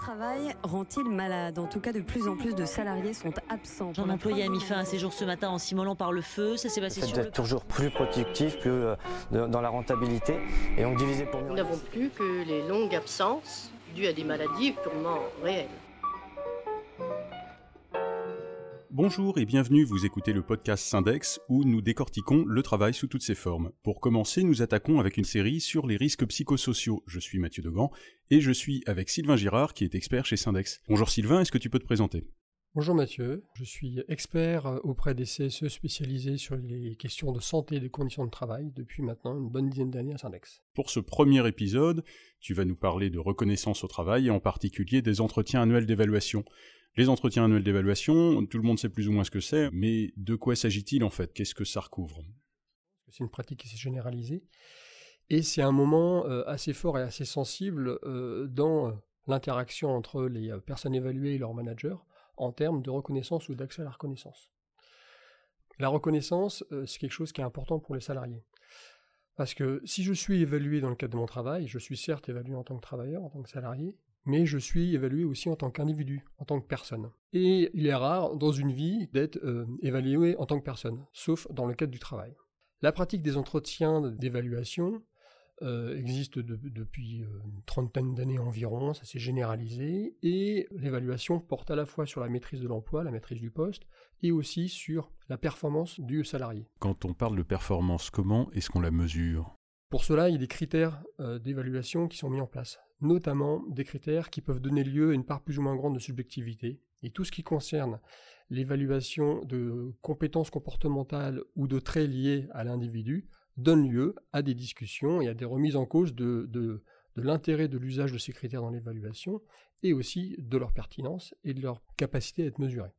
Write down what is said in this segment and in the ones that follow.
travail rend-il malade? En tout cas, de plus en plus de salariés sont absents. Un employé a mis fin à ses jours ce matin en s'immolant par le feu. Ça s'est passé Le sur le... toujours plus productif, plus euh, de- dans la rentabilité, et donc diviser pour mieux. Nous n'avons plus que les longues absences dues à des maladies purement réelles. Bonjour et bienvenue, vous écoutez le podcast Syndex où nous décortiquons le travail sous toutes ses formes. Pour commencer, nous attaquons avec une série sur les risques psychosociaux. Je suis Mathieu Degand et je suis avec Sylvain Girard qui est expert chez Syndex. Bonjour Sylvain, est-ce que tu peux te présenter? Bonjour Mathieu, je suis expert auprès des CSE spécialisés sur les questions de santé et des conditions de travail depuis maintenant une bonne dizaine d'années à Syndex. Pour ce premier épisode, tu vas nous parler de reconnaissance au travail et en particulier des entretiens annuels d'évaluation. Les entretiens annuels d'évaluation, tout le monde sait plus ou moins ce que c'est, mais de quoi s'agit-il en fait? Qu'est-ce que ça recouvre? C'est une pratique qui s'est généralisée et c'est un moment euh, assez fort et assez sensible euh, dans l'interaction entre les euh, personnes évaluées et leurs managers en termes de reconnaissance ou d'accès à la reconnaissance. La reconnaissance, c'est quelque chose qui est important pour les salariés. Parce que si je suis évalué dans le cadre de mon travail, je suis certes évalué en tant que travailleur, en tant que salarié, mais je suis évalué aussi en tant qu'individu, en tant que personne. Et il est rare dans une vie d'être euh, évalué en tant que personne, sauf dans le cadre du travail. La pratique des entretiens d'évaluation euh, existe de- depuis euh, une trentaine d'années environ, ça s'est généralisé, et l'évaluation porte à la fois sur la maîtrise de l'emploi, la maîtrise du poste, et aussi sur la performance du salarié. Quand on parle de performance, comment est-ce qu'on la mesure? Pour cela, il y a des critères euh, d'évaluation qui sont mis en place, notamment des critères qui peuvent donner lieu à une part plus ou moins grande de subjectivité. Et tout ce qui concerne l'évaluation de compétences comportementales ou de traits liés à l'individu donne lieu à des discussions et à des remises en cause de, l'intérêt de l'usage de ces critères dans l'évaluation et aussi de leur pertinence et de leur capacité à être mesurés.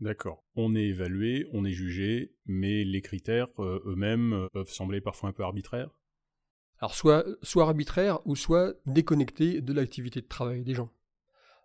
D'accord. On est évalué, on est jugé, mais les critères euh, eux-mêmes euh, peuvent sembler parfois un peu arbitraires? Alors soit, soit arbitraire ou soit déconnecté de l'activité de travail des gens.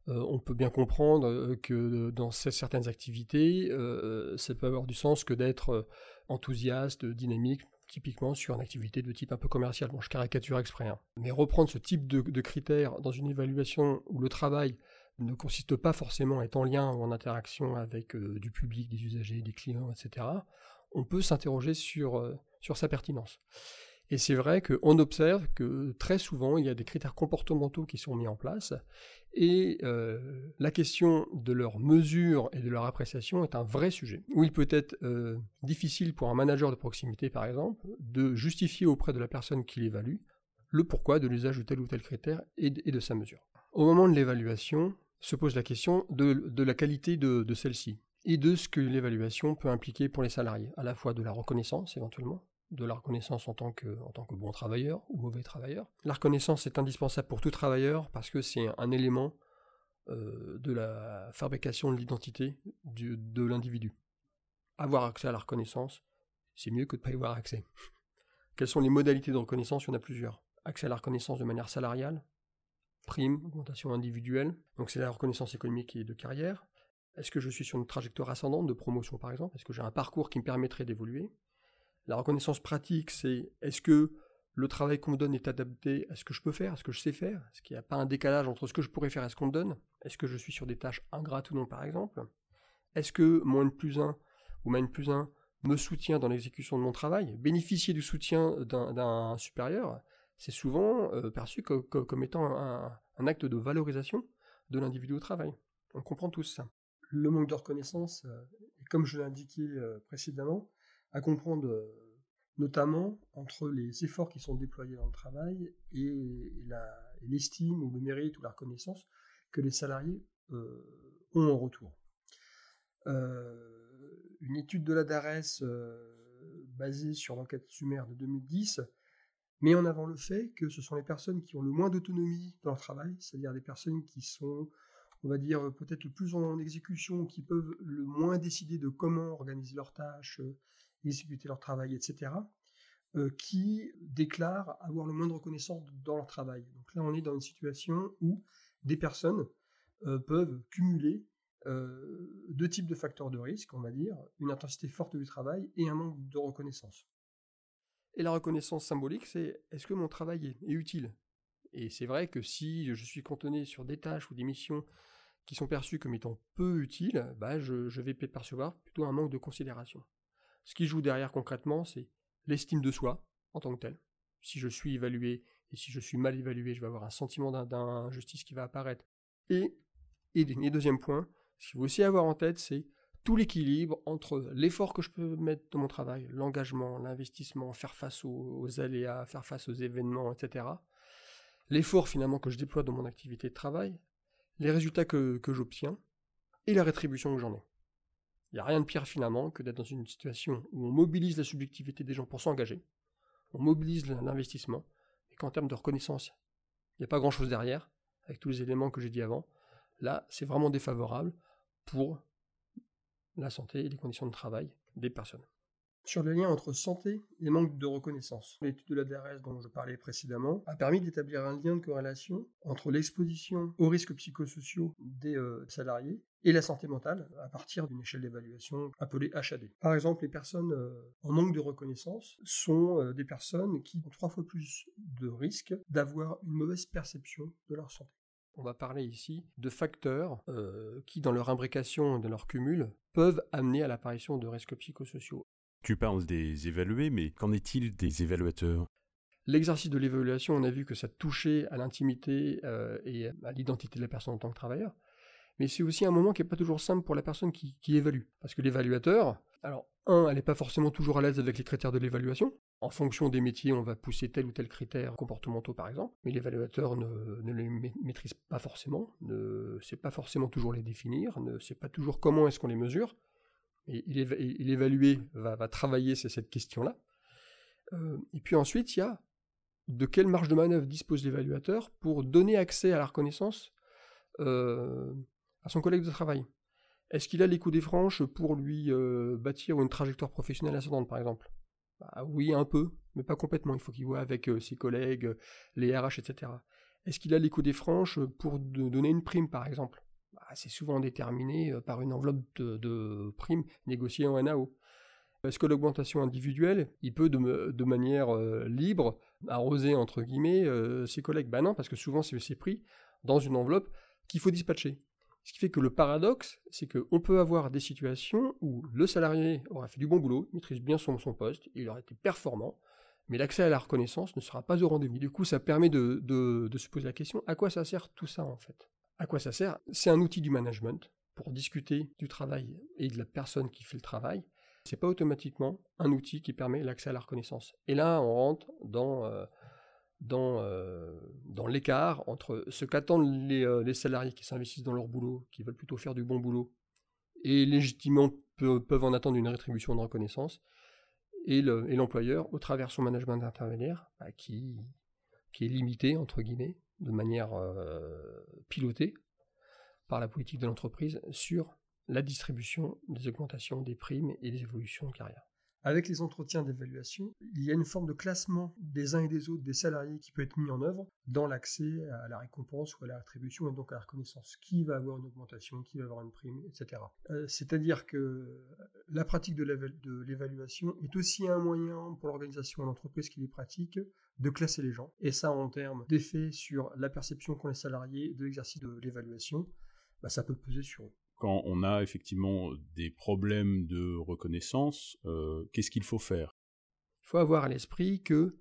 Euh, on peut bien comprendre euh, que dans ce- certaines activités, euh, ça peut avoir du sens que d'être euh, enthousiaste, dynamique, typiquement sur une activité de type un peu commercial. Bon, je caricature exprès. hein. Mais reprendre ce type de, critères dans une évaluation où le travail ne consiste pas forcément à être en lien ou en interaction avec euh, du public, des usagers, des clients, etc., on peut s'interroger sur, euh, sur sa pertinence. Et c'est vrai qu'on observe que très souvent, il y a des critères comportementaux qui sont mis en place, et euh, la question de leur mesure et de leur appréciation est un vrai sujet, où il peut être euh, difficile pour un manager de proximité, par exemple, de justifier auprès de la personne qui l'évalue le pourquoi de l'usage de tel ou tel critère et de, sa mesure. Au moment de l'évaluation, se pose la question de, la qualité de celle-ci, et de ce que l'évaluation peut impliquer pour les salariés, à la fois de la reconnaissance éventuellement, de la reconnaissance en tant, que, bon travailleur ou mauvais travailleur. La reconnaissance est indispensable pour tout travailleur parce que c'est un élément euh, de la fabrication de l'identité de l'individu. Avoir accès à la reconnaissance, c'est mieux que de ne pas y avoir accès. Quelles sont les modalités de reconnaissance? Il y en a plusieurs. Accès à la reconnaissance de manière salariale, prime, augmentation individuelle, donc c'est la reconnaissance économique et de carrière. Est-ce que je suis sur une trajectoire ascendante de promotion par exemple? Est-ce que j'ai un parcours qui me permettrait d'évoluer? La reconnaissance pratique, c'est est-ce que le travail qu'on me donne est adapté à ce que je peux faire, à ce que je sais faire? Est-ce qu'il n'y a pas un décalage entre ce que je pourrais faire et ce qu'on me donne? Est-ce que je suis sur des tâches ingrates ou non, par exemple? Est-ce que mon N plus 1 ou ma N plus 1 me soutient dans l'exécution de mon travail? Bénéficier du soutien d'un supérieur, c'est souvent euh, perçu co- co- comme étant un, acte de valorisation de l'individu au travail. On comprend tous ça. Le manque de reconnaissance, euh, comme je l'ai indiqué euh, précédemment, à comprendre euh, notamment entre les efforts qui sont déployés dans le travail et l'estime ou le mérite ou la reconnaissance que les salariés euh, ont en retour. Euh, une étude de la DARES basée sur l'enquête Sumer de 2010 met en avant le fait que ce sont les personnes qui ont le moins d'autonomie dans leur travail, c'est-à-dire des personnes qui sont, on va dire, peut-être le plus en exécution, qui peuvent le moins décider de comment organiser leurs tâches, exécuter leur travail, etc., euh, qui déclarent avoir le moins de reconnaissance dans leur travail. Donc là, on est dans une situation où des personnes euh, peuvent cumuler euh, deux types de facteurs de risque, on va dire, une intensité forte du travail et un manque de reconnaissance. Et la reconnaissance symbolique, c'est est-ce que mon travail est, utile? Et c'est vrai que si je suis cantonné sur des tâches ou des missions qui sont perçues comme étant peu utiles, bah je vais percevoir plutôt un manque de considération. Ce qui joue derrière concrètement, c'est l'estime de soi en tant que tel. Si je suis évalué et si je suis mal évalué, je vais avoir un sentiment d'injustice qui va apparaître. Et, et, deuxième point, ce qu'il faut aussi avoir en tête, c'est tout l'équilibre entre l'effort que je peux mettre dans mon travail, l'engagement, l'investissement, faire face aux, aléas, faire face aux événements, etc. L'effort finalement que je déploie dans mon activité de travail, les résultats que, que j'obtiens et la rétribution que j'en ai. Il n'y a rien de pire finalement que d'être dans une situation où on mobilise la subjectivité des gens pour s'engager, on mobilise l'investissement, et qu'en termes de reconnaissance, il n'y a pas grand-chose derrière, avec tous les éléments que j'ai dit avant. Là, c'est vraiment défavorable pour la santé et les conditions de travail des personnes. Sur le lien entre santé et manque de reconnaissance, l'étude de la DRS dont je parlais précédemment a permis d'établir un lien de corrélation entre l'exposition aux risques psychosociaux des euh, salariés et la santé mentale à partir d'une échelle d'évaluation appelée HAD. Par exemple, les personnes euh, en manque de reconnaissance sont euh, des personnes qui ont trois fois plus de risques d'avoir une mauvaise perception de leur santé. On va parler ici de facteurs qui, dans leur imbrication et dans leur cumul, peuvent amener à l'apparition de risques psychosociaux. Tu des évalués, mais qu'en est-il des évaluateurs? L'exercice de l'évaluation, on a vu que ça touchait à l'intimité euh, et à l'identité de la personne en tant que travailleur. Mais c'est aussi un moment qui n'est pas toujours simple pour la personne qui, évalue. Parce que l'évaluateur, alors, un, elle n'est pas forcément toujours à l'aise avec les critères de l'évaluation. En fonction des métiers, on va pousser tel ou tel critère comportementaux, par exemple, mais l'évaluateur ne, les maîtrise pas forcément, ne sait pas forcément toujours les définir, ne sait pas toujours comment est-ce qu'on les mesure. Et il, va, travailler cette question-là. Euh, et puis ensuite, il y a de quelle marge de manœuvre dispose l'évaluateur pour donner accès à la reconnaissance euh, à son collègue de travail? Est-ce qu'il a les coups des franches pour lui euh, bâtir une trajectoire professionnelle ascendante, par exemple? Bah oui, un peu, mais pas complètement. Il faut qu'il voit avec ses collègues, les RH, etc. Est-ce qu'il a l'écho des franches pour donner une prime, par exemple? C'est souvent déterminé euh, par une enveloppe de, primes négociée en NAO. Est-ce que l'augmentation individuelle, il peut de, manière libre arroser, entre guillemets, ses collègues Ben non, parce que souvent c'est pris dans une enveloppe qu'il faut dispatcher. Ce qui fait que le paradoxe, c'est qu'on peut avoir des situations où le salarié aura fait du bon boulot, maîtrise bien son, poste, il aura été performant, mais l'accès à la reconnaissance ne sera pas au rendez-vous. Du coup, ça permet de, se poser la question, à quoi ça sert tout ça en fait? À quoi ça sert? C'est un outil du management pour discuter du travail et de la personne qui fait le travail. C'est pas automatiquement un outil qui permet l'accès à la reconnaissance. Et là, on rentre dans... Euh, dans, euh, dans l'écart entre ce qu'attendent les, euh, les, salariés qui s'investissent dans leur boulot, qui veulent plutôt faire du bon boulot, et légitimement peuvent en attendre une rétribution de reconnaissance, et l'employeur, au travers son management d'intermédiaire, bah, qui, qui est limité, entre guillemets, de manière euh, pilotée par la politique de l'entreprise sur la distribution des augmentations des primes et des évolutions de carrière. Avec les entretiens d'évaluation, il y a une forme de classement des uns et des autres des salariés qui peut être mis en œuvre dans l'accès à la récompense ou à la rétribution et donc à la reconnaissance. Qui va avoir une augmentation, qui va avoir une prime, etc. Euh, c'est-à-dire que la pratique de l'évaluation est aussi un moyen pour l'organisation et l'entreprise qui les pratique de classer les gens. Et ça, en termes d'effet sur la perception qu'ont les salariés de l'exercice de l'évaluation, bah, ça peut peser sur eux quand on a effectivement des problèmes de reconnaissance, euh, qu'est-ce qu'il faut faire? Il faut avoir à l'esprit que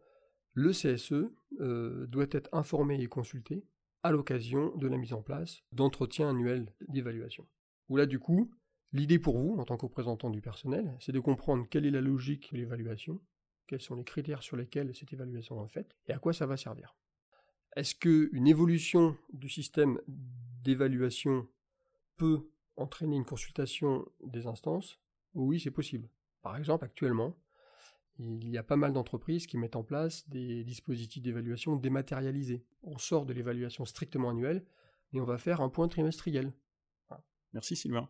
le CSE euh, doit être informé et consulté à l'occasion de la mise en place d'entretiens annuels d'évaluation. Où là, du coup, l'idée pour vous, en tant que représentant du personnel, c'est de comprendre quelle est la logique de l'évaluation, quels sont les critères sur lesquels cette évaluation est faite, et à quoi ça va servir. Est-ce qu'une évolution du système d'évaluation peut entraîner une consultation des instances Oui, c'est possible. Par exemple, actuellement, il y a pas mal d'entreprises qui mettent en place des dispositifs d'évaluation dématérialisés. On sort de l'évaluation strictement annuelle et on va faire un point trimestriel. Merci Sylvain.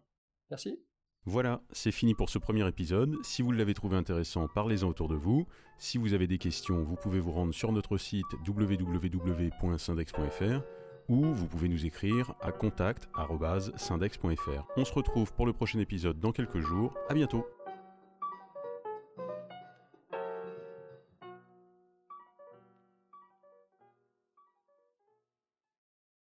Merci. Voilà, c'est fini pour ce premier épisode. Si vous l'avez trouvé intéressant, parlez-en autour de vous. Si vous avez des questions, vous pouvez vous rendre sur notre site www.syndex.fr ou vous pouvez nous écrire à contact.syndex.fr. On se retrouve pour le prochain épisode dans quelques jours. À bientôt.